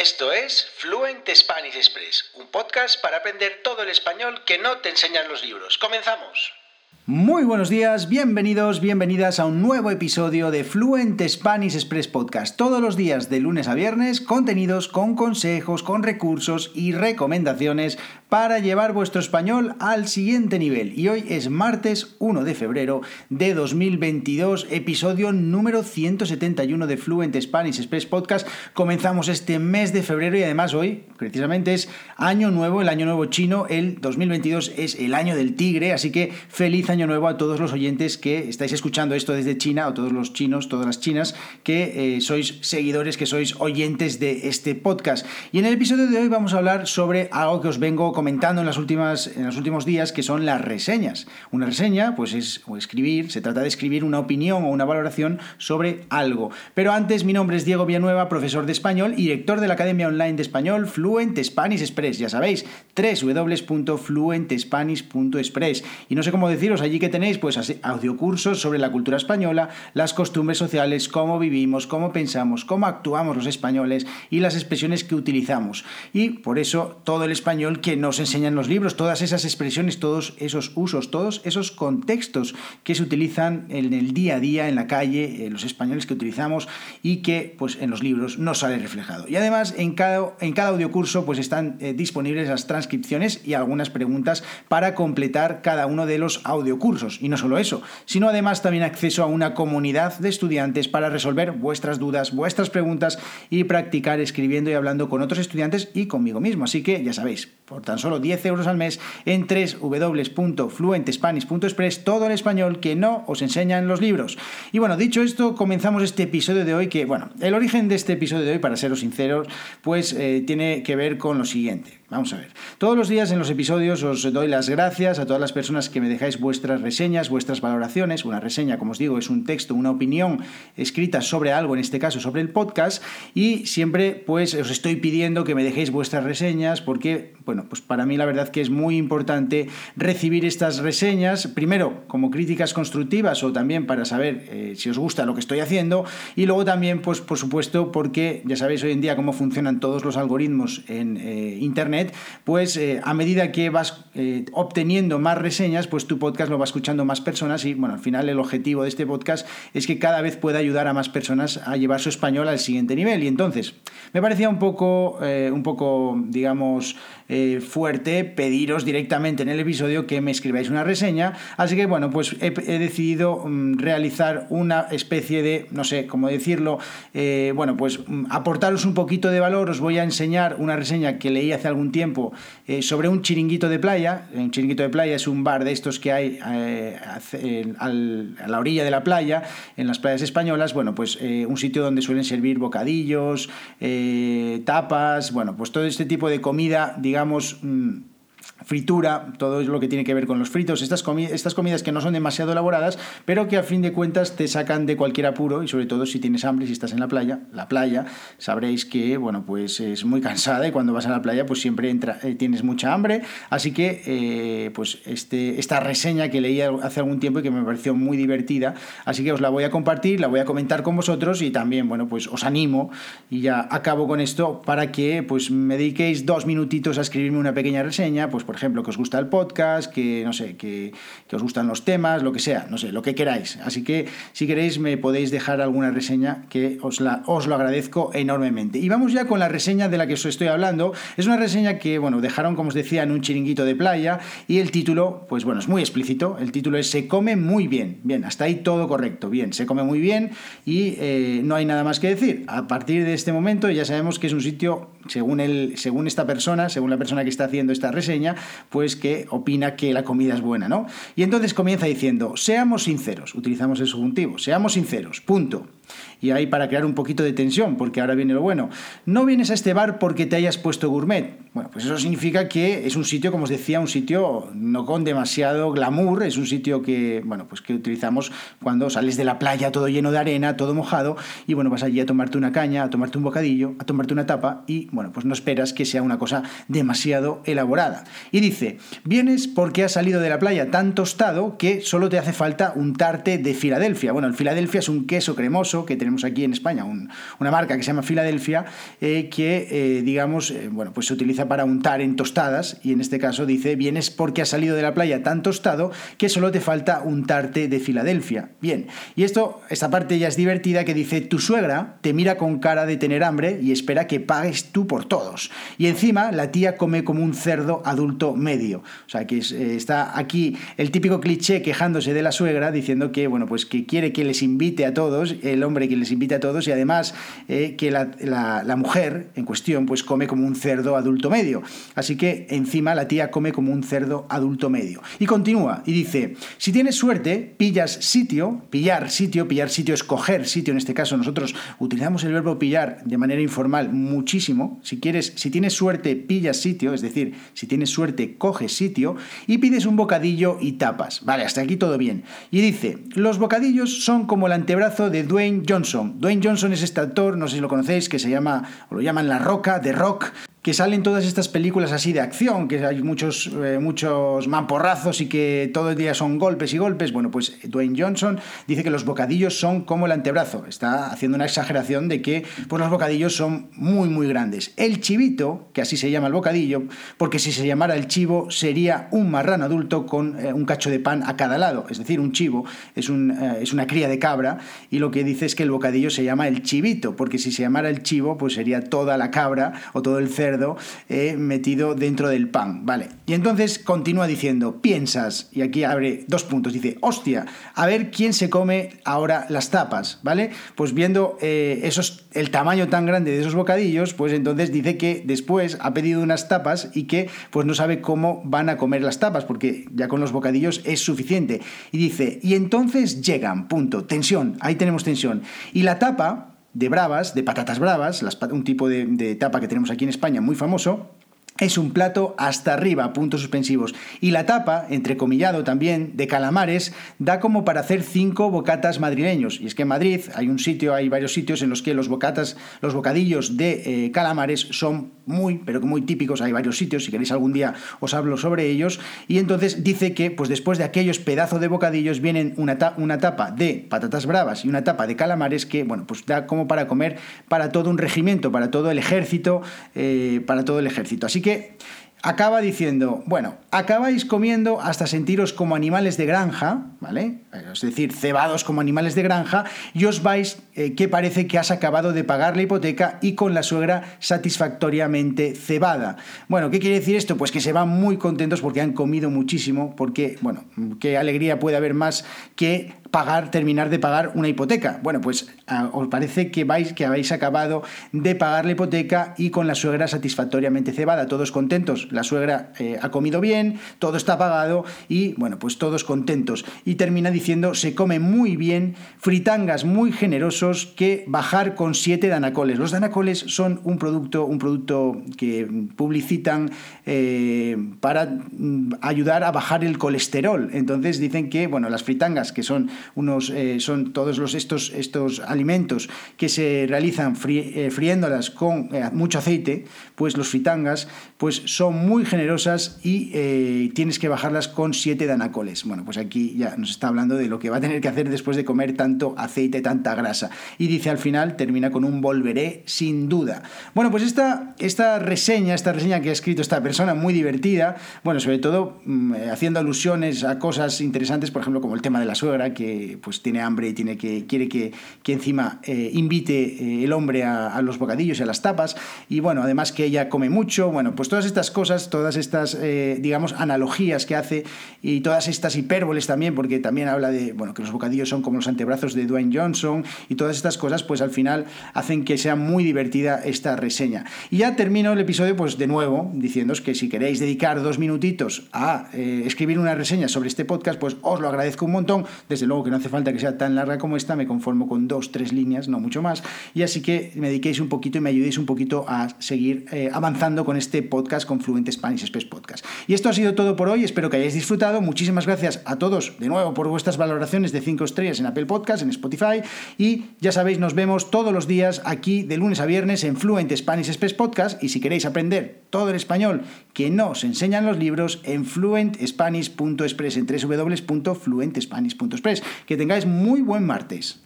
Esto es Fluent Spanish Express, un podcast para aprender todo el español que no te enseñan los libros. ¡Comenzamos! Muy buenos días, bienvenidos, bienvenidas a un nuevo episodio de Fluent Spanish Express Podcast. Todos los días de lunes a viernes, contenidos con consejos, con recursos y recomendaciones para llevar vuestro español al siguiente nivel. Y hoy es martes 1 de febrero de 2022, episodio número 171 de Fluent Spanish Express Podcast. Comenzamos este mes de febrero y además hoy, precisamente, es año nuevo, el año nuevo chino. El 2022 es el año del tigre, así que feliz año nuevo a todos los oyentes que estáis escuchando esto desde China, o todos los chinos, todas las chinas, que eh, sois seguidores, que sois oyentes de este podcast. Y en el episodio de hoy vamos a hablar sobre algo que os vengo comentando en, las últimas, en los últimos días, que son las reseñas. Una reseña, pues es escribir, se trata de escribir una opinión o una valoración sobre algo. Pero antes, mi nombre es Diego Villanueva, profesor de español y director de la Academia Online de Español Fluent Spanish Express. Ya sabéis, www.fluentespanish.express. Y no sé cómo deciros, allí que tenéis pues audiocursos sobre la cultura española, las costumbres sociales, cómo vivimos, cómo pensamos, cómo actuamos los españoles y las expresiones que utilizamos. Y por eso todo el español que no nos enseñan los libros, todas esas expresiones, todos esos usos, todos esos contextos que se utilizan en el día a día, en la calle, los españoles que utilizamos y que pues en los libros no sale reflejado. Y además en cada, en cada audiocurso pues están eh, disponibles las transcripciones y algunas preguntas para completar cada uno de los audiocursos. Y no solo eso, sino además también acceso a una comunidad de estudiantes para resolver vuestras dudas, vuestras preguntas y practicar escribiendo y hablando con otros estudiantes y conmigo mismo. Así que ya sabéis, por tan solo 10 euros al mes en www.fluentespanish.express, todo el español que no os enseñan los libros. Y bueno, dicho esto, comenzamos este episodio de hoy que, bueno, el origen de este episodio de hoy, para seros sinceros, pues eh, tiene que ver con lo siguiente. Vamos a ver. Todos los días en los episodios os doy las gracias a todas las personas que me dejáis vuestras reseñas, vuestras valoraciones. Una reseña, como os digo, es un texto, una opinión escrita sobre algo, en este caso sobre el podcast. Y siempre pues os estoy pidiendo que me dejéis vuestras reseñas porque, bueno, pues para mí la verdad que es muy importante recibir estas reseñas, primero como críticas constructivas o también para saber eh, si os gusta lo que estoy haciendo. Y luego también, pues por supuesto, porque ya sabéis hoy en día cómo funcionan todos los algoritmos en eh, Internet pues eh, a medida que vas eh, obteniendo más reseñas, pues tu podcast lo va escuchando más personas y bueno, al final el objetivo de este podcast es que cada vez pueda ayudar a más personas a llevar su español al siguiente nivel. Y entonces, me parecía un poco, eh, un poco digamos, fuerte pediros directamente en el episodio que me escribáis una reseña. Así que bueno, pues he, decidido mm, realizar una especie de, no sé cómo decirlo, bueno, pues mm, aportaros un poquito de valor. Os voy a enseñar una reseña que leí hace algún tiempo eh, sobre un chiringuito de playa. Un chiringuito de playa es un bar de estos que hay eh, a la orilla de la playa, en las playas españolas. Bueno, pues eh, un sitio donde suelen servir bocadillos, tapas, bueno, pues todo este tipo de comida, digamos... Mm, fritura, todo lo que tiene que ver con los fritos, estas, estas comidas que no son demasiado elaboradas, pero que a fin de cuentas te sacan de cualquier apuro y sobre todo si tienes hambre, si estás en la playa, la playa, sabréis que, bueno, pues es muy cansada y cuando vas a la playa pues siempre entra, eh, tienes mucha hambre, así que eh, pues este, esta reseña que leí hace algún tiempo y que me pareció muy divertida, así que os la voy a compartir, la voy a comentar con vosotros y también, bueno, pues os animo y ya acabo con esto para que pues me dediquéis dos minutitos a escribirme una pequeña reseña, pues por ejemplo, que os gusta el podcast, que no sé, que, os gustan los temas, lo que sea, no sé, lo que queráis. Así que si queréis me podéis dejar alguna reseña que os, la, os lo agradezco enormemente. Y vamos ya con la reseña de la que os estoy hablando. Es una reseña que, bueno, dejaron, como os decía, en un chiringuito de playa y el título, pues bueno, es muy explícito. El título es Se come muy bien. Bien, hasta ahí todo correcto. Bien, se come muy bien y eh, no hay nada más que decir. A partir de este momento ya sabemos que es un sitio, según, el, según esta persona, según la persona que está haciendo esta reseña, pues que opina que la comida es buena, ¿no? Y entonces comienza diciendo, seamos sinceros, utilizamos el subjuntivo, seamos sinceros, punto y ahí para crear un poquito de tensión, porque ahora viene lo bueno. No vienes a este bar porque te hayas puesto gourmet. Bueno, pues eso significa que es un sitio, como os decía, un sitio no con demasiado glamour, es un sitio que, bueno, pues que utilizamos cuando sales de la playa todo lleno de arena, todo mojado, y bueno, vas allí a tomarte una caña, a tomarte un bocadillo, a tomarte una tapa, y bueno, pues no esperas que sea una cosa demasiado elaborada. Y dice, vienes porque has salido de la playa tan tostado que solo te hace falta untarte de Filadelfia. Bueno, el Filadelfia es un queso cremoso, famoso que tenemos aquí en España, una marca que se llama Filadelfia, eh, que, eh, digamos, eh, bueno, pues se utiliza para untar en tostadas y en este caso dice, vienes porque has salido de la playa tan tostado que solo te falta untarte de Filadelfia. Bien, y esto, esta parte ya es divertida que dice, tu suegra te mira con cara de tener hambre y espera que pagues tú por todos. Y encima la tía come como un cerdo adulto medio. O sea, que está aquí el típico cliché quejándose de la suegra diciendo que, bueno, pues que quiere que les invite a todos, el hombre que les invite a todos y además eh, que la, mujer en cuestión pues come como un cerdo adulto medio. Así que encima la tía come como un cerdo adulto medio. Y continúa y dice, si tienes suerte, pillas sitio, pillar sitio, pillar sitio es coger sitio, en este caso nosotros utilizamos el verbo pillar de manera informal muchísimo. Si quieres, si tienes suerte, pillas sitio, es decir, si tienes suerte, coges sitio y pides un bocadillo y tapas. Vale, hasta aquí todo bien. Y dice, los bocadillos son como el antebrazo de Dwayne Johnson. Dwayne Johnson es este actor, no sé si lo conocéis, que se llama, o lo llaman La Roca, de Rock, que salen todas estas películas así de acción, que hay muchos, eh, muchos mamporrazos y que todo el día son golpes y golpes. Bueno, pues Dwayne Johnson dice que los bocadillos son como el antebrazo. Está haciendo una exageración de que pues, los bocadillos son muy, muy grandes. El chivito, que así se llama el bocadillo, porque si se llamara el chivo sería un marrano adulto con eh, un cacho de pan a cada lado. Es decir, un chivo es, un, eh, es una cría de cabra y lo que dice es que el bocadillo se llama el chivito, porque si se llamara el chivo, pues sería toda la cabra o todo el cerdo eh, metido dentro del pan, ¿vale? Y entonces continúa diciendo, piensas, y aquí abre dos puntos, dice, hostia, a ver quién se come ahora las tapas, ¿vale? Pues viendo eh, esos, el tamaño tan grande de esos bocadillos, pues entonces dice que después ha pedido unas tapas y que pues no sabe cómo van a comer las tapas, porque ya con los bocadillos es suficiente. Y dice, y entonces llegan, punto, tensión, ahí tenemos tensión. Y la tapa de bravas, de patatas bravas, un tipo de, de tapa que tenemos aquí en España muy famoso, es un plato hasta arriba, puntos suspensivos. Y la tapa, entrecomillado también, de calamares, da como para hacer cinco bocatas madrileños. Y es que en Madrid hay un sitio, hay varios sitios en los que los bocatas, los bocadillos de eh, calamares son muy, pero muy típicos. Hay varios sitios, si queréis algún día os hablo sobre ellos. Y entonces dice que, pues después de aquellos pedazos de bocadillos, vienen una, una tapa de patatas bravas y una tapa de calamares que, bueno, pues da como para comer para todo un regimiento, para todo el ejército, eh, para todo el ejército. Así que acaba diciendo, bueno, acabáis comiendo hasta sentiros como animales de granja, ¿vale? Es decir, cebados como animales de granja, y os vais eh, que parece que has acabado de pagar la hipoteca y con la suegra satisfactoriamente cebada. Bueno, ¿qué quiere decir esto? Pues que se van muy contentos porque han comido muchísimo, porque, bueno, qué alegría puede haber más que pagar, terminar de pagar una hipoteca. Bueno, pues ah, os parece que vais, que habéis acabado de pagar la hipoteca y con la suegra satisfactoriamente cebada, todos contentos. La suegra eh, ha comido bien, todo está pagado y bueno, pues todos contentos. Y termina diciendo, se come muy bien, fritangas muy generosos, que bajar con siete danacoles. Los danacoles son un producto, un producto que publicitan eh, para mm, ayudar a bajar el colesterol. Entonces dicen que, bueno, las fritangas que son unos, eh, son todos los, estos, estos alimentos que se realizan eh, friéndolas con eh, mucho aceite, pues los fritangas, pues son muy generosas y tienes que bajarlas con 7 danacoles. Bueno, pues aquí ya nos está hablando de lo que va a tener que hacer después de comer tanto aceite, tanta grasa. Y dice al final, termina con un volveré sin duda. Bueno, pues esta, esta reseña, esta reseña que ha escrito esta persona, muy divertida, bueno, sobre todo mm, haciendo alusiones a cosas interesantes, por ejemplo, como el tema de la suegra, que pues tiene hambre y tiene que, quiere que, que encima eh, invite eh, el hombre a, los bocadillos y a las tapas. Y bueno, además que ella come mucho. Bueno, pues todas estas cosas, todas estas, eh, digamos, analogías que hace y todas estas hipérboles también, porque también habla de, bueno, que los bocadillos son como los antebrazos de Dwayne Johnson y todas estas cosas, pues al final hacen que sea muy divertida esta reseña. Y ya termino el episodio, pues de nuevo, diciéndoos que si queréis dedicar dos minutitos a escribir una reseña sobre este podcast, pues os lo agradezco un montón. Desde luego que no hace falta que sea tan larga como esta, me conformo con dos, tres líneas, no mucho más. Y así que me dediquéis un poquito y me ayudéis un poquito a seguir eh, avanzando con este podcast con Fluent Spanish Podcast. Y esto ha sido todo por hoy, espero que hayáis disfrutado. Muchísimas gracias a todos de nuevo por vuestras valoraciones de 5 estrellas en Apple Podcast, en Spotify. Y ya sabéis, nos vemos todos los días aquí de lunes a viernes en Fluent Spanish Express Podcast. Y si queréis aprender todo el español que no os enseñan los libros, en fluentspanish.express, en www.fluentspanish.express. Que tengáis muy buen martes.